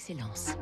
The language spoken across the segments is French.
d'excellence.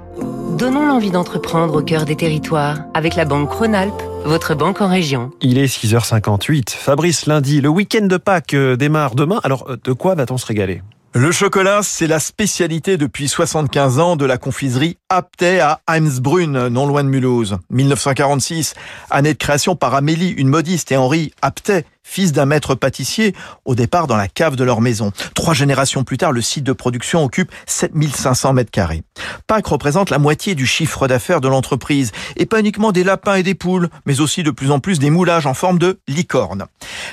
Donnons l'envie d'entreprendre au cœur des territoires avec la Banque Rhône-Alpes, votre banque en région. Il est 6h58. Fabrice, lundi, le week-end de Pâques euh, démarre demain. Alors, euh, de quoi va-t-on se régaler? Le chocolat, c'est la spécialité depuis 75 ans de la confiserie Aptay à Heimsbrunn, non loin de Mulhouse. 1946, année de création par Amélie, une modiste, et Henri Aptay, fils d'un maître pâtissier, au départ dans la cave de leur maison. Trois générations plus tard, le site de production occupe 7500 mètres carrés. Pâques représente la moitié du chiffre d'affaires de l'entreprise, et pas uniquement des lapins et des poules, mais aussi de plus en plus des moulages en forme de licorne.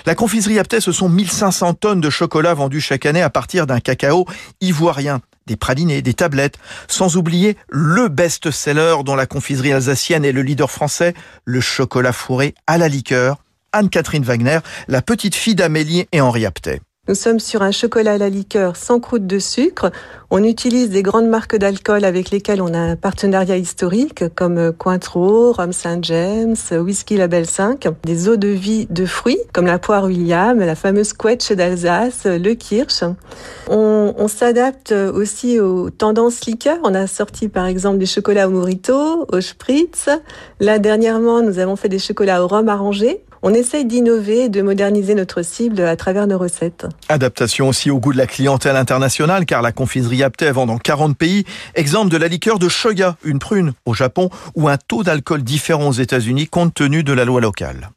La confiserie Aptay, ce sont 1500 tonnes de chocolat vendues chaque année à partir d'un cacao ivoirien des pralinés, des tablettes, sans oublier le best-seller dont la confiserie alsacienne est le leader français, le chocolat fourré à la liqueur, Anne-Catherine Wagner, la petite fille d'Amélie et Henri Aptet. Nous sommes sur un chocolat à la liqueur sans croûte de sucre. On utilise des grandes marques d'alcool avec lesquelles on a un partenariat historique comme Cointreau, Rhum Saint James, Whisky Label 5, des eaux de vie de fruits comme la poire William, la fameuse quetch d'Alsace, le kirsch. On, on s'adapte aussi aux tendances liqueurs. On a sorti par exemple des chocolats au morito, au spritz. Là dernièrement, nous avons fait des chocolats au rhum arrangé. On essaye d'innover et de moderniser notre cible à travers nos recettes. Adaptation aussi au goût de la clientèle internationale, car la confiserie Apté vend dans 40 pays. Exemple de la liqueur de Shoga, une prune, au Japon, ou un taux d'alcool différent aux États-Unis compte tenu de la loi locale.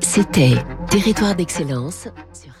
C'était Territoire d'excellence sur